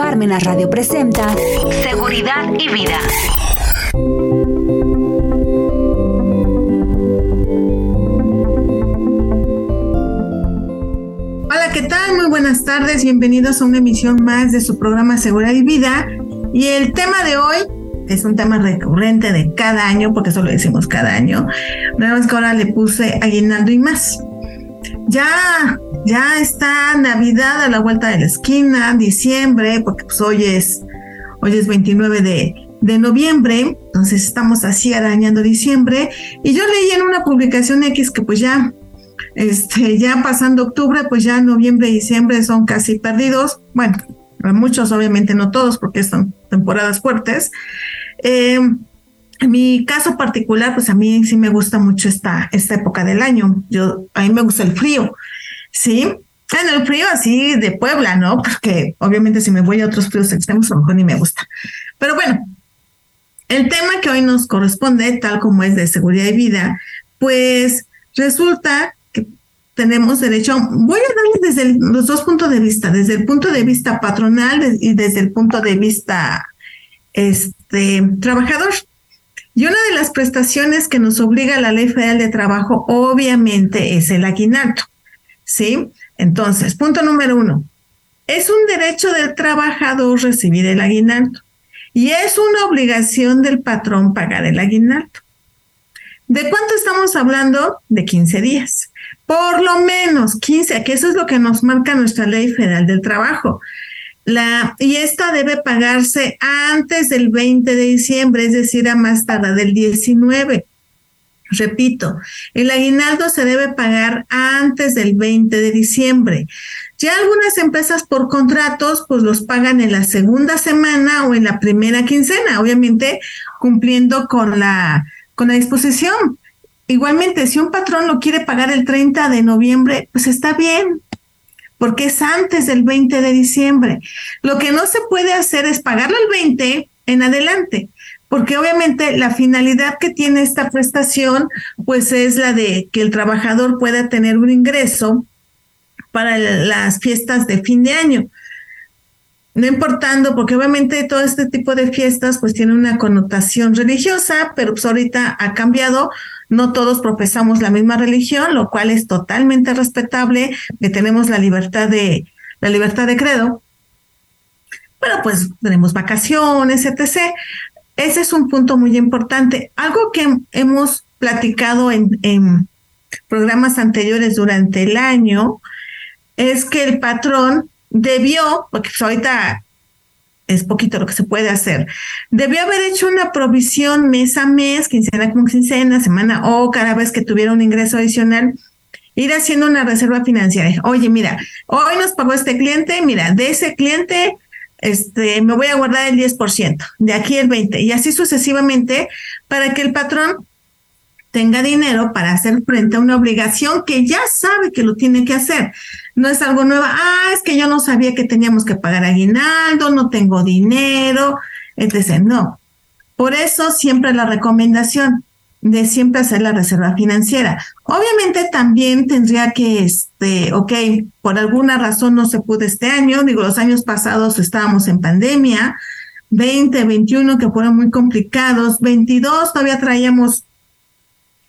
Parmenas Radio presenta Seguridad y Vida. Hola, ¿qué tal? Muy buenas tardes, bienvenidos a una emisión más de su programa Seguridad y Vida. Y el tema de hoy es un tema recurrente de cada año, porque eso lo decimos cada año. Una vez que ahora le puse aguinaldo y más. Ya, ya está Navidad a la vuelta de la esquina, diciembre, porque pues hoy es, hoy es 29 de, de noviembre, entonces estamos así arañando diciembre. Y yo leí en una publicación X que pues ya, este, ya pasando octubre, pues ya noviembre y diciembre son casi perdidos. Bueno, muchos obviamente no todos porque son temporadas fuertes. Eh, en mi caso particular, pues a mí sí me gusta mucho esta, esta época del año. Yo, a mí me gusta el frío, ¿sí? En el frío así de Puebla, ¿no? Porque obviamente si me voy a otros fríos extremos, a lo mejor ni me gusta. Pero bueno, el tema que hoy nos corresponde, tal como es de seguridad y vida, pues resulta que tenemos derecho, voy a darle desde los dos puntos de vista, desde el punto de vista patronal y desde el punto de vista este, trabajador. Y una de las prestaciones que nos obliga la Ley Federal de Trabajo, obviamente, es el aguinaldo. ¿Sí? Entonces, punto número uno. Es un derecho del trabajador recibir el aguinaldo y es una obligación del patrón pagar el aguinaldo. ¿De cuánto estamos hablando? De 15 días. Por lo menos 15, que eso es lo que nos marca nuestra Ley Federal del Trabajo. La, y esta debe pagarse antes del 20 de diciembre, es decir, a más tarde del 19. Repito, el aguinaldo se debe pagar antes del 20 de diciembre. Ya algunas empresas por contratos, pues los pagan en la segunda semana o en la primera quincena, obviamente cumpliendo con la, con la disposición. Igualmente, si un patrón lo quiere pagar el 30 de noviembre, pues está bien, porque es antes del 20 de diciembre. Lo que no se puede hacer es pagarlo el 20 en adelante, porque obviamente la finalidad que tiene esta prestación, pues es la de que el trabajador pueda tener un ingreso para las fiestas de fin de año. No importando, porque obviamente todo este tipo de fiestas pues tiene una connotación religiosa, pero pues ahorita ha cambiado no todos profesamos la misma religión, lo cual es totalmente respetable, que tenemos la libertad de, la libertad de credo. Pero pues tenemos vacaciones, etc. Ese es un punto muy importante. Algo que hemos platicado en, programas anteriores durante el año es que el patrón debió, porque pues, ahorita es poquito lo que se puede hacer. Debió haber hecho una provisión mes a mes, quincena con quincena, semana o cada vez que tuviera un ingreso adicional, ir haciendo una reserva financiera. Oye, mira, hoy nos pagó este cliente, mira, de ese cliente este, me voy a guardar el 10%, de aquí el 20%, y así sucesivamente, para que el patrón tenga dinero para hacer frente a una obligación que ya sabe que lo tiene que hacer. No es algo nuevo, ah, es que yo no sabía que teníamos que pagar aguinaldo, no tengo dinero, etc. No. Por eso siempre la recomendación de siempre hacer la reserva financiera. Obviamente también tendría que, este, ok, por alguna razón no se pudo este año, digo, los años pasados estábamos en pandemia, 20, 21 que fueron muy complicados, 22 todavía traíamos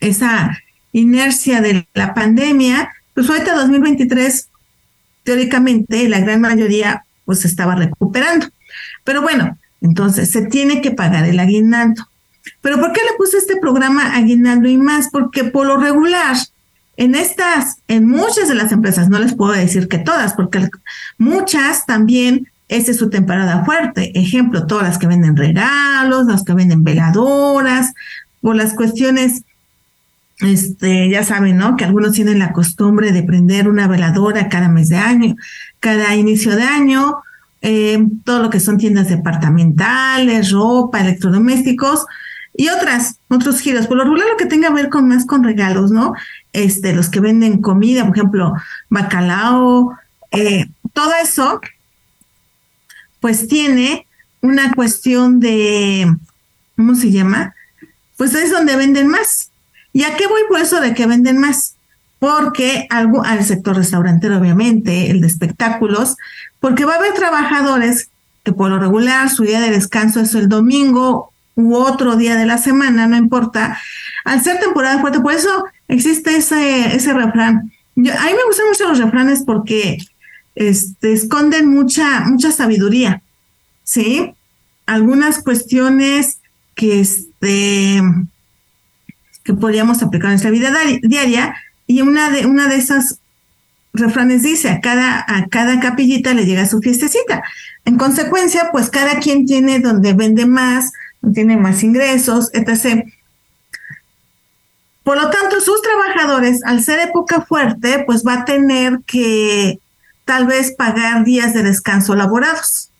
esa inercia de la pandemia, pues ahorita 2023, teóricamente, la gran mayoría pues estaba recuperando. Pero bueno, entonces se tiene que pagar el aguinaldo. ¿Pero por qué le puse este programa aguinaldo y más? Porque por lo regular, en estas, en muchas de las empresas, no les puedo decir que todas, porque muchas también, esta es su temporada fuerte. Ejemplo, todas las que venden regalos, las que venden veladoras, por las cuestiones este, ya saben, ¿no? Que algunos tienen la costumbre de prender una veladora cada mes de año, cada inicio de año, eh, todo lo que son tiendas departamentales, ropa, electrodomésticos y otras, otros giros. Por lo regular, lo que tenga que ver con más con regalos, ¿no? Este, los que venden comida, por ejemplo, bacalao, eh, todo eso, pues tiene una cuestión de, ¿cómo se llama? Pues es donde venden más. ¿Y a qué voy por eso de que venden más? Porque algo, al sector restaurantero, obviamente, el de espectáculos, porque va a haber trabajadores que por lo regular su día de descanso es el domingo u otro día de la semana, no importa, al ser temporada fuerte, por eso existe ese, ese refrán. Yo, a mí me gustan mucho los refranes porque este, esconden mucha, mucha sabiduría, ¿sí? Algunas cuestiones que, este, que podríamos aplicar en nuestra vida diaria y una de, una de esas refranes dice, a cada, a cada capillita le llega su fiestecita. En consecuencia, pues cada quien tiene donde vende más, tiene más ingresos, etc. Por lo tanto, sus trabajadores, al ser época fuerte, pues va a tener que tal vez pagar días de descanso laborados.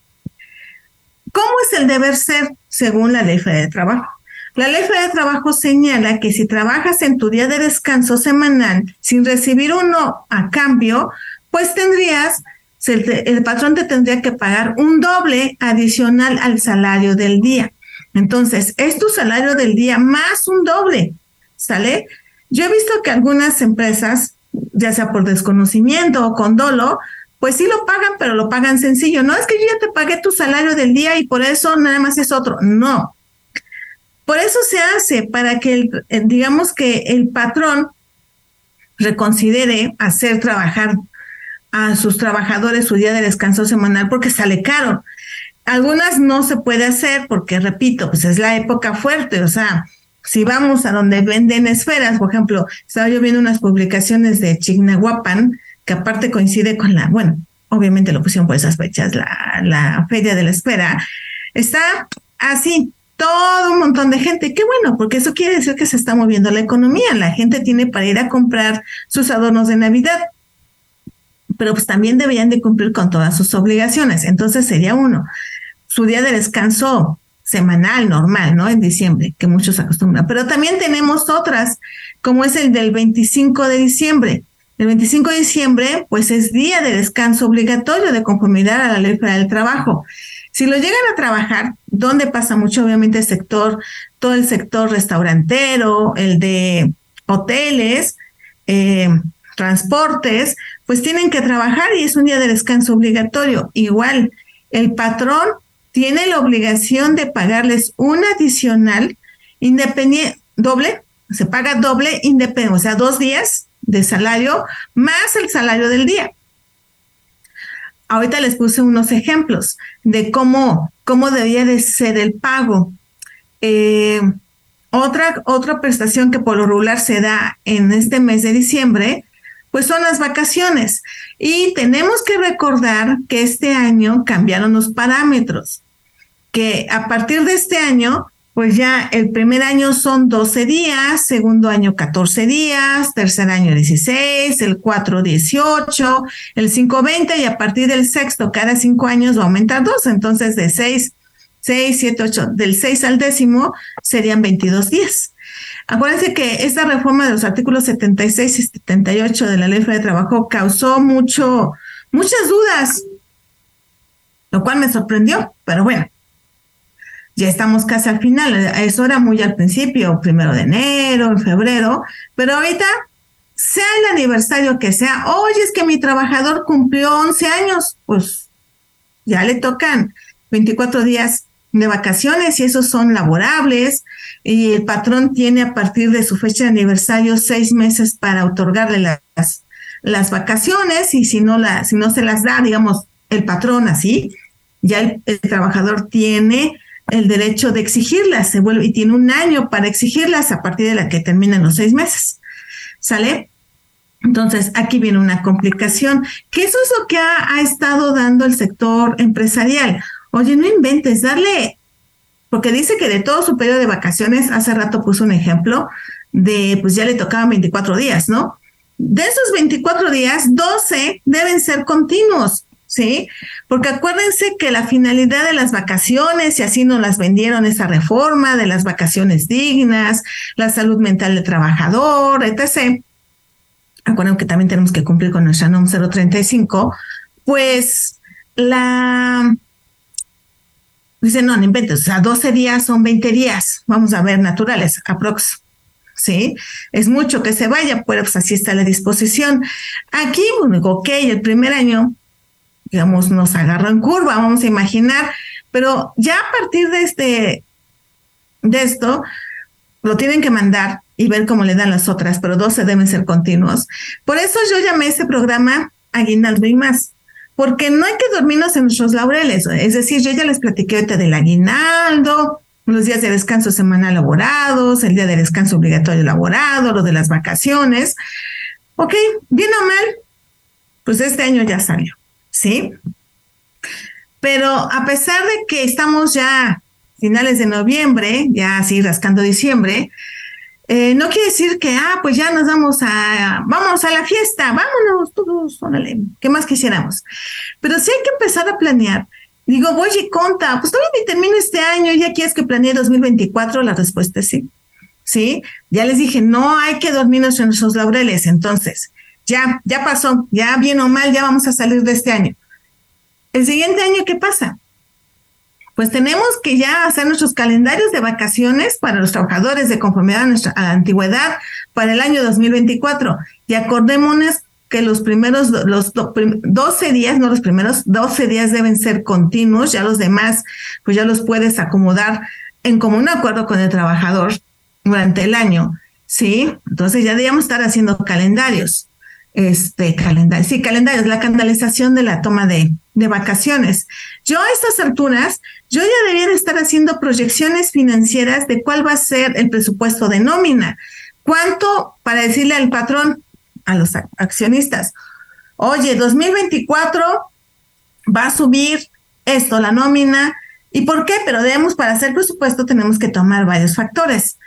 ¿Cómo es el deber ser según la ley de trabajo? La ley de trabajo señala que si trabajas en tu día de descanso semanal sin recibir uno a cambio, pues tendrías, el patrón te tendría que pagar un doble adicional al salario del día. Entonces, es tu salario del día más un doble, ¿sale? Yo he visto que algunas empresas, ya sea por desconocimiento o con dolo, pues sí lo pagan, pero lo pagan sencillo. No es que yo ya te pagué tu salario del día y por eso nada más es otro. No, por eso se hace, para que, el, digamos que el patrón reconsidere hacer trabajar a sus trabajadores su día de descanso semanal porque sale caro. Algunas no se puede hacer porque, repito, pues es la época fuerte, o sea, si vamos a donde venden esferas, por ejemplo, estaba yo viendo unas publicaciones de Chignahuapan, que aparte coincide con la, bueno, obviamente lo pusieron por esas fechas, la, la feria de la esfera, está así, todo un montón de gente. Qué bueno, porque eso quiere decir que se está moviendo la economía. La gente tiene para ir a comprar sus adornos de Navidad. Pero pues también deberían de cumplir con todas sus obligaciones. Entonces sería uno, su día de descanso semanal, normal, ¿no? En diciembre, que muchos acostumbran. Pero también tenemos otras, como es el del 25 de diciembre. El 25 de diciembre, pues es día de descanso obligatorio de conformidad a la ley federal del trabajo. Si lo llegan a trabajar, ¿dónde pasa mucho? Obviamente el sector, todo el sector restaurantero, el de hoteles, eh, transportes, pues tienen que trabajar y es un día de descanso obligatorio. Igual, el patrón tiene la obligación de pagarles un adicional independiente, doble, se paga doble independiente, o sea, dos días de salario más el salario del día ahorita les puse unos ejemplos de cómo, cómo debía de ser el pago. Eh, otra, otra prestación que por lo regular se da en este mes de diciembre, pues son las vacaciones. Y tenemos que recordar que este año cambiaron los parámetros, que a partir de este año pues ya el primer año son 12 días, segundo año 14 días, tercer año 16, el 4 18, el 5 20 y a partir del sexto cada cinco años va a aumentar dos, entonces de 6, 6, 7, 8, del 6 al décimo serían 22 días. Acuérdense que esta reforma de los artículos 76 y 78 de la Ley de Trabajo causó mucho, muchas dudas, lo cual me sorprendió, pero bueno, ya estamos casi al final, eso era muy al principio, primero de enero, en febrero, pero ahorita, sea el aniversario que sea, oye, es que mi trabajador cumplió 11 años, pues ya le tocan 24 días de vacaciones y esos son laborables y el patrón tiene a partir de su fecha de aniversario seis meses para otorgarle las, las vacaciones y si no, la, si no se las da, digamos, el patrón así, ya el trabajador tiene el derecho de exigirlas, se vuelve y tiene un año para exigirlas a partir de la que terminan los seis meses. ¿Sale? Entonces, aquí viene una complicación, ¿Qué es lo que ha, estado dando el sector empresarial. Oye, no inventes, darle, porque dice que de todo su periodo de vacaciones, hace rato puso un ejemplo de, pues ya le tocaban 24 días, ¿no? De esos 24 días, 12 deben ser continuos. ¿sí? Porque acuérdense que la finalidad de las vacaciones, y así nos las vendieron esa reforma de las vacaciones dignas, la salud mental del trabajador, etc. Acuérdense que también tenemos que cumplir con nuestra NOM 035, pues la... Dice, no, no inventes, o sea, 12 días son 20 días, vamos a ver, naturales, aprox. ¿sí? Es mucho que se vaya, pero pues así está la disposición. Aquí, bueno, ok, el primer año digamos, nos agarró en curva, vamos a imaginar, pero ya a partir de este, de esto, lo tienen que mandar y ver cómo le dan las otras, pero 12 deben ser continuos. Por eso yo llamé ese programa Aguinaldo y más, porque no hay que dormirnos en nuestros laureles. Es decir, yo ya les platiqué ahorita del aguinaldo, los días de descanso semanal laborados, el día de descanso obligatorio laborado, lo de las vacaciones. Ok, bien o mal, pues este año ya salió, ¿sí? Pero a pesar de que estamos ya finales de noviembre, ya así rascando diciembre, eh, no quiere decir que, ah, pues ya nos vamos a, vamos a la fiesta, vámonos todos, órale, ¿qué más quisiéramos? Pero sí hay que empezar a planear. Digo, voy y conta, pues todavía ni termino este año, ya quieres que planee 2024, la respuesta es sí. ¿Sí? Ya les dije, no hay que dormirnos en nuestros laureles, entonces, ya, ya pasó, ya bien o mal, ya vamos a salir de este año. El siguiente año, ¿qué pasa? Pues tenemos que ya hacer nuestros calendarios de vacaciones para los trabajadores de conformidad a, nuestra, la antigüedad para el año 2024. Y acordémonos que los primeros, los 12 días, no los primeros, 12 días deben ser continuos, ya los demás, pues ya los puedes acomodar en común acuerdo con el trabajador durante el año, ¿sí? Entonces ya debíamos estar haciendo calendarios este calendario, sí, calendario, la canalización de la toma de, de vacaciones. Yo a estas alturas, yo ya debería estar haciendo proyecciones financieras de cuál va a ser el presupuesto de nómina. ¿Cuánto para decirle al patrón, a los accionistas? Oye, 2024 va a subir esto, la nómina. ¿Y por qué? Pero debemos, para hacer presupuesto, tenemos que tomar varios factores.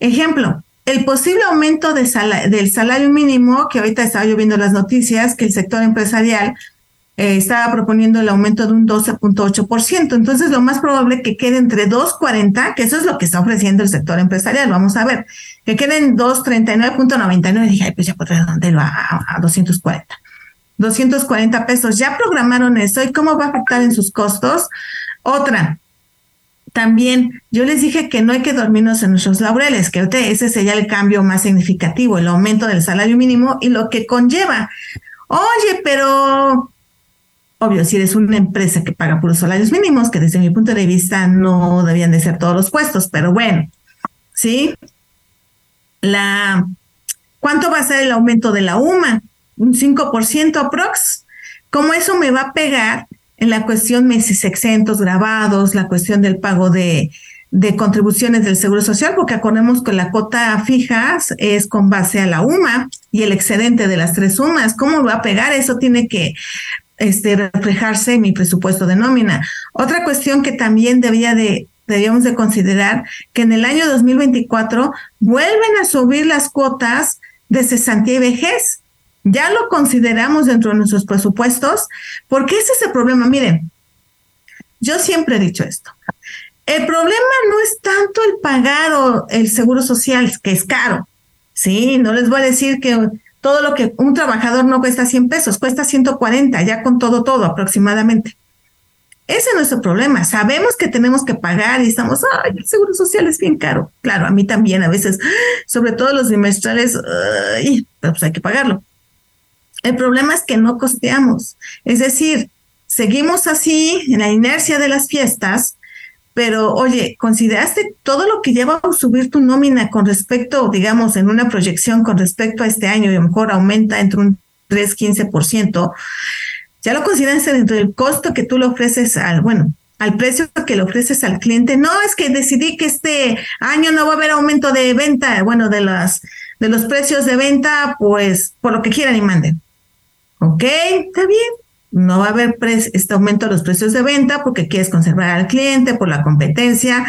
Ejemplo, el posible aumento del salario mínimo, que ahorita estaba yo viendo las noticias, que el sector empresarial eh, estaba proponiendo el aumento de un 12.8%. Entonces, lo más probable que quede entre 2.40, que eso es lo que está ofreciendo el sector empresarial. Vamos a ver, que quede en 239.99. Dije, ay, pues ya podré redondearlo a, a, a 240. 240 pesos. Ya programaron eso. ¿Y cómo va a afectar en sus costos? Otra, también yo les dije que no hay que dormirnos en nuestros laureles, que ese sería el cambio más significativo, el aumento del salario mínimo y lo que conlleva. Oye, pero obvio, si eres una empresa que paga puros salarios mínimos, que desde mi punto de vista no debían de ser todos los puestos, pero bueno, ¿sí? La, ¿Cuánto va a ser el aumento de la UMA? Un 5% aprox. ¿Cómo eso me va a pegar en la cuestión meses exentos grabados, la cuestión del pago de, de contribuciones del Seguro Social, porque acordemos que la cuota fija es con base a la UMA y el excedente de las tres UMAs. ¿Cómo va a pegar? Eso tiene que este, reflejarse en mi presupuesto de nómina. Otra cuestión que también debía de, debíamos de considerar, que en el año 2024 vuelven a subir las cuotas de cesantía y vejez. Ya lo consideramos dentro de nuestros presupuestos, porque ese es el problema. Miren, yo siempre he dicho esto. El problema no es tanto el pagar o el seguro social, que es caro. Sí, no les voy a decir que todo lo que un trabajador no cuesta 100 pesos, cuesta 140, ya con todo, todo aproximadamente. Ese no es el problema. Sabemos que tenemos que pagar y estamos, ay, el seguro social es bien caro. Claro, a mí también a veces, sobre todo los trimestrales, ay, pero pues hay que pagarlo. El problema es que no costeamos. Es decir, seguimos así en la inercia de las fiestas, pero oye, ¿consideraste todo lo que lleva a subir tu nómina con respecto, digamos, en una proyección con respecto a este año y a lo mejor aumenta entre un 3, 15%? ¿Ya lo consideraste dentro del costo que tú le ofreces al, bueno, al precio que le ofreces al cliente? No, es que decidí que este año no va a haber aumento de venta, bueno, de las de los precios de venta, pues por lo que quieran y manden. Ok, está bien. No va a haber este aumento de los precios de venta porque quieres conservar al cliente por la competencia,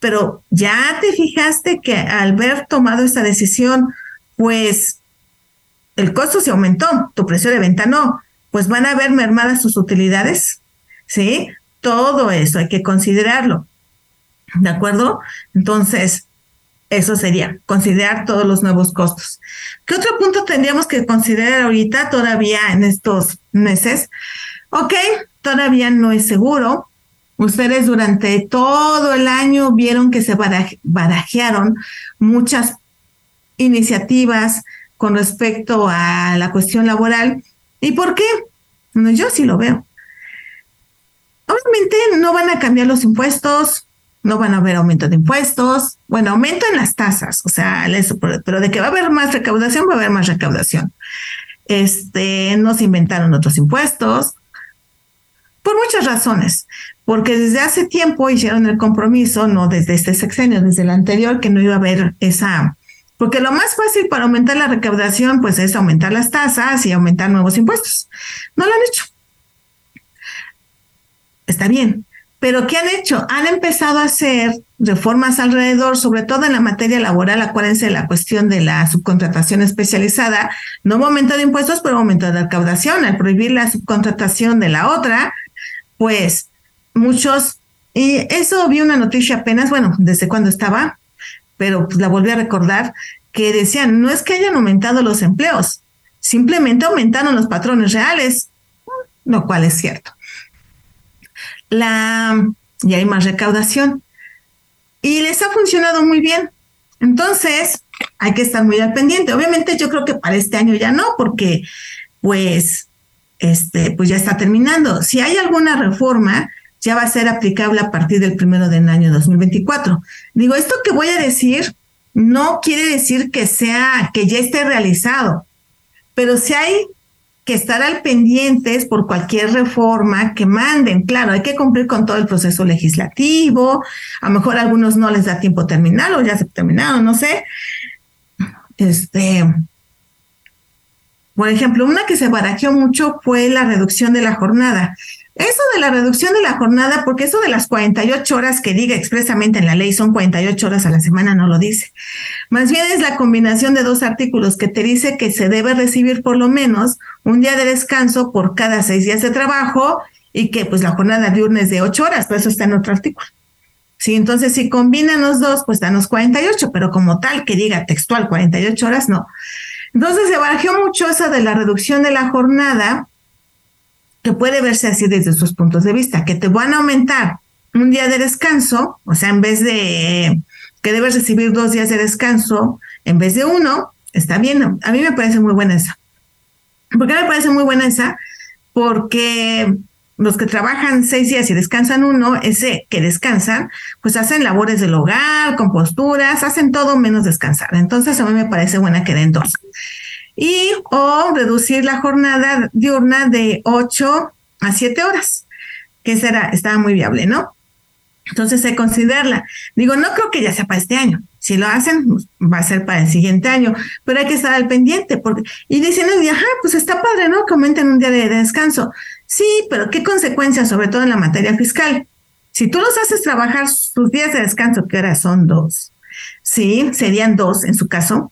pero ya te fijaste que al haber tomado esta decisión, pues el costo se aumentó, tu precio de venta no, pues van a ver mermadas sus utilidades, ¿sí? Todo eso hay que considerarlo, ¿de acuerdo? Entonces, eso sería, considerar todos los nuevos costos. ¿Qué otro punto tendríamos que considerar ahorita todavía en estos meses? Ok, todavía no es seguro. Ustedes durante todo el año vieron que se barajearon muchas iniciativas con respecto a la cuestión laboral. ¿Y por qué? Bueno, yo sí lo veo. obviamente no van a cambiar los impuestos, no van a haber aumento de impuestos, bueno, aumento en las tasas, o sea, pero de que va a haber más recaudación, va a haber más recaudación. Este, no se inventaron otros impuestos, por muchas razones, porque desde hace tiempo hicieron el compromiso, no desde este sexenio, desde el anterior, que no iba a haber esa, porque lo más fácil para aumentar la recaudación, pues es aumentar las tasas y aumentar nuevos impuestos. No lo han hecho. Está bien, pero ¿qué han hecho? Han empezado a hacer reformas alrededor, sobre todo en la materia laboral, acuérdense de la cuestión de la subcontratación especializada, no aumento de impuestos, pero aumento de recaudación. Al prohibir la subcontratación de la otra, pues muchos, y eso vi una noticia apenas, bueno, desde cuando estaba, pero pues la volví a recordar, que decían, no es que hayan aumentado los empleos, simplemente aumentaron los patrones reales, lo cual es cierto. La, y hay más recaudación. Y les ha funcionado muy bien. Entonces, hay que estar muy al pendiente. Obviamente yo creo que para este año ya no, porque pues este, pues ya está terminando. Si hay alguna reforma, ya va a ser aplicable a partir del primero del año 2024. Digo, esto que voy a decir no quiere decir que sea, que ya esté realizado, pero si hay que estar al pendientes por cualquier reforma que manden. Claro, hay que cumplir con todo el proceso legislativo. A lo mejor a algunos no les da tiempo terminar o ya se terminaron, no sé. Este, por ejemplo, una que se barajeó mucho fue la reducción de la jornada. Eso de la reducción de la jornada, porque eso de las 48 horas que diga expresamente en la ley son 48 horas a la semana, no lo dice. Más bien es la combinación de dos artículos que te dice que se debe recibir por lo menos un día de descanso por cada seis días de trabajo y que pues la jornada diurna es de 8 horas, pero eso está en otro artículo. Sí, entonces si combinan los dos, pues dan los 48, pero como tal que diga textual 48 horas, no. Entonces se barajeó mucho esa de la reducción de la jornada, que puede verse así desde sus puntos de vista, que te van a aumentar un día de descanso, o sea, en vez de que debes recibir dos días de descanso, en vez de uno, está bien. A mí me parece muy buena esa. ¿Por qué me parece muy buena esa? Porque los que trabajan seis días y descansan uno, ese que descansan, pues hacen labores del hogar, composturas, hacen todo menos descansar. Entonces a mí me parece buena que den dos. Y o reducir la jornada diurna de ocho a siete horas, que será, estaba muy viable, ¿no? Entonces se considerarla. Digo, no creo que ya sea para este año. Si lo hacen, pues, va a ser para el siguiente año, pero hay que estar al pendiente. Porque, y dicen, ajá, pues está padre, ¿no? Que aumenten un día de descanso. Sí, pero ¿qué consecuencias, sobre todo en la materia fiscal? Si tú los haces trabajar sus días de descanso, que ahora son dos, sí, serían dos en su caso,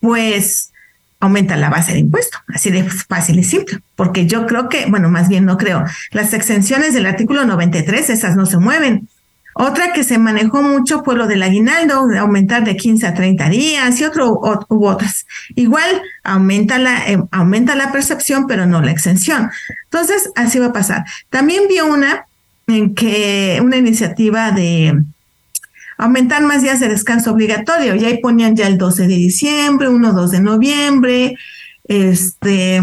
pues aumenta la base de impuesto, así de fácil y simple, porque yo creo que, bueno, más bien no creo, las exenciones del artículo 93, esas no se mueven, otra que se manejó mucho fue lo del aguinaldo, de aumentar de 15 a 30 días y otro, u otras. Igual aumenta la, eh, aumenta la percepción, pero no la exención. Entonces, así va a pasar. También vi una en que una iniciativa de aumentar más días de descanso obligatorio, y ahí ponían ya el 12 de diciembre, 1, 2 de noviembre, este,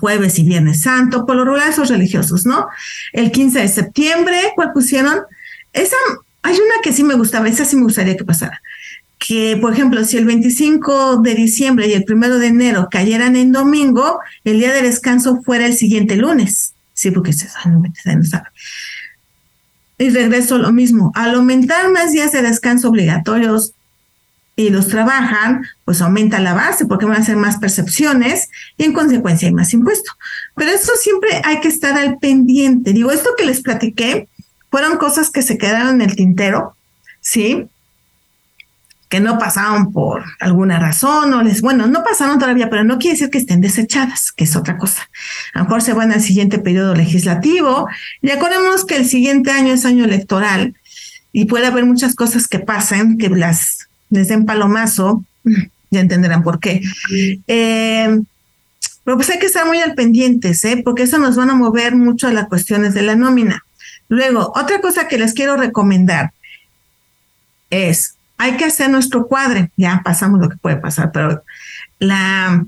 jueves y viernes santo, por lo regular esos religiosos, ¿no? El 15 de septiembre, ¿cuál pusieron? Esa, hay una que sí me gustaba, esa sí me gustaría que pasara. Que, por ejemplo, si el 25 de diciembre y el 1 de enero cayeran en domingo, el día de descanso fuera el siguiente lunes. Sí, porque se no, no sabe. Y regreso lo mismo. Al aumentar más días de descanso obligatorios y los trabajan, pues aumenta la base porque van a hacer más percepciones y en consecuencia hay más impuesto. Pero eso siempre hay que estar al pendiente. Digo, esto que les platiqué fueron cosas que se quedaron en el tintero, ¿sí? Que no pasaron por alguna razón, o les, bueno, no pasaron todavía, pero no quiere decir que estén desechadas, que es otra cosa. A lo mejor se van al siguiente periodo legislativo. Y acordemos que el siguiente año es año electoral y puede haber muchas cosas que pasen, que las les den palomazo, ya entenderán por qué. Eh, pero pues hay que estar muy al pendientes, ¿eh? porque eso nos van a mover mucho a las cuestiones de la nómina. Luego, otra cosa que les quiero recomendar es, hay que hacer nuestro cuadre, ya pasamos lo que puede pasar, pero la,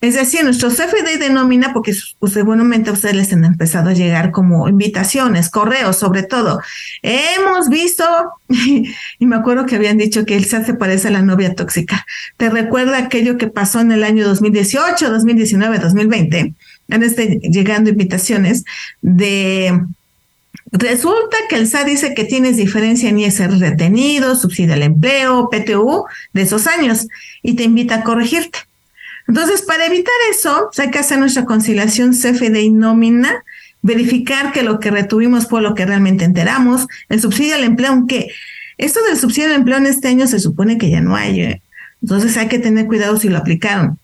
Es decir, nuestro CFD de nómina, porque pues, seguramente a ustedes les han empezado a llegar como invitaciones, correos sobre todo. Hemos visto, y me acuerdo que habían dicho que el se parece a la novia tóxica. ¿Te recuerda aquello que pasó en el año 2018, 2019, 2020? Han estado llegando invitaciones de Resulta que el SAT dice que tienes diferencia en ISR retenido, subsidio al empleo, PTU de esos años y te invita a corregirte. Entonces, para evitar eso, hay que hacer nuestra conciliación CFD y nómina, verificar que lo que retuvimos fue lo que realmente enteramos, el subsidio al empleo, aunque esto del subsidio al empleo en este año se supone que ya no hay, ¿eh? entonces hay que tener cuidado si lo aplicaron.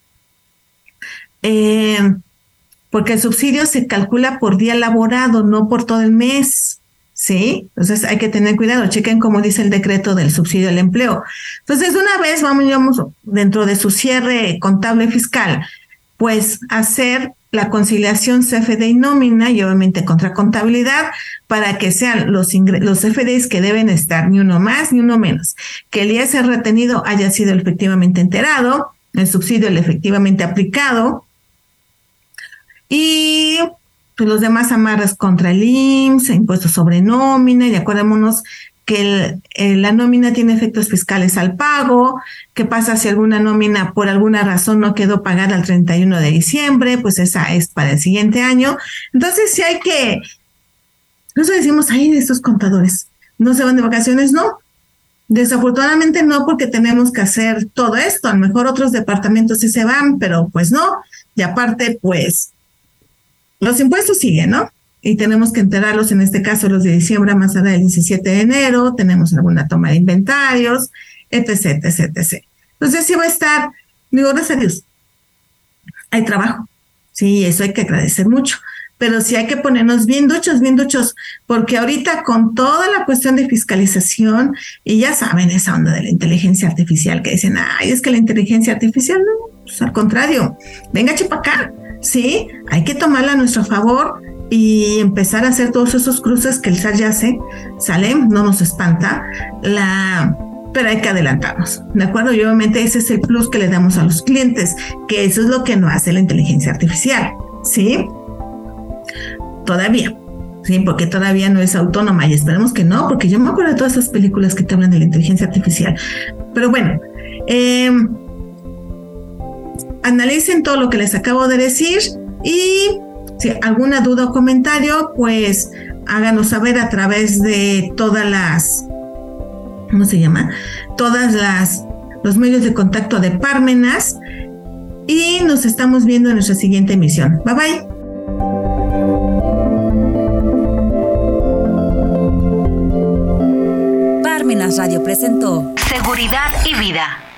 Eh, porque el subsidio se calcula por día laborado, no por todo el mes. ¿Sí? Entonces hay que tener cuidado, chequen cómo dice el decreto del subsidio al empleo. Entonces, una vez vamos, dentro de su cierre contable fiscal, pues hacer la conciliación CFD y nómina y obviamente contra contabilidad para que sean los, los CFDs que deben estar, ni uno más ni uno menos. Que el ISR retenido haya sido efectivamente enterado, el subsidio el efectivamente aplicado, y pues, los demás amarras contra el IMSS, impuestos sobre nómina, y acordémonos que la nómina tiene efectos fiscales al pago, qué pasa si alguna nómina por alguna razón no quedó pagada el 31 de diciembre, pues esa es para el siguiente año. Entonces, si hay que, eso decimos, de estos contadores, no se van de vacaciones, no. Desafortunadamente no, porque tenemos que hacer todo esto. A lo mejor otros departamentos sí se van, pero pues no. Y aparte, pues los impuestos siguen, ¿no? Y tenemos que enterarlos, en este caso los de diciembre más allá del 17 de enero, tenemos alguna toma de inventarios, etc, etc, etc. Entonces sí va a estar, digo, gracias a Dios, hay trabajo, sí, eso hay que agradecer mucho, pero sí hay que ponernos bien duchos, bien duchos, porque ahorita con toda la cuestión de fiscalización, y ya saben esa onda de la inteligencia artificial que dicen, ay, es que la inteligencia artificial, no, pues al contrario, venga, chepa acá, sí, hay que tomarla a nuestro favor y empezar a hacer todos esos cruces que el SAT ya hace, sale, no nos espanta, la, pero hay que adelantarnos, ¿de acuerdo? Y obviamente ese es el plus que le damos a los clientes, que eso es lo que no hace la inteligencia artificial, ¿sí? Todavía, ¿sí? Porque todavía no es autónoma y esperemos que no, porque yo me acuerdo de todas esas películas que te hablan de la inteligencia artificial. Pero bueno, eh, analicen todo lo que les acabo de decir y si alguna duda o comentario, pues háganos saber a través de todas las, ¿cómo se llama? Todas las, los medios de contacto de Parmenas y nos estamos viendo en nuestra siguiente emisión. Bye bye. Parmenas Radio presentó Seguridad y Vida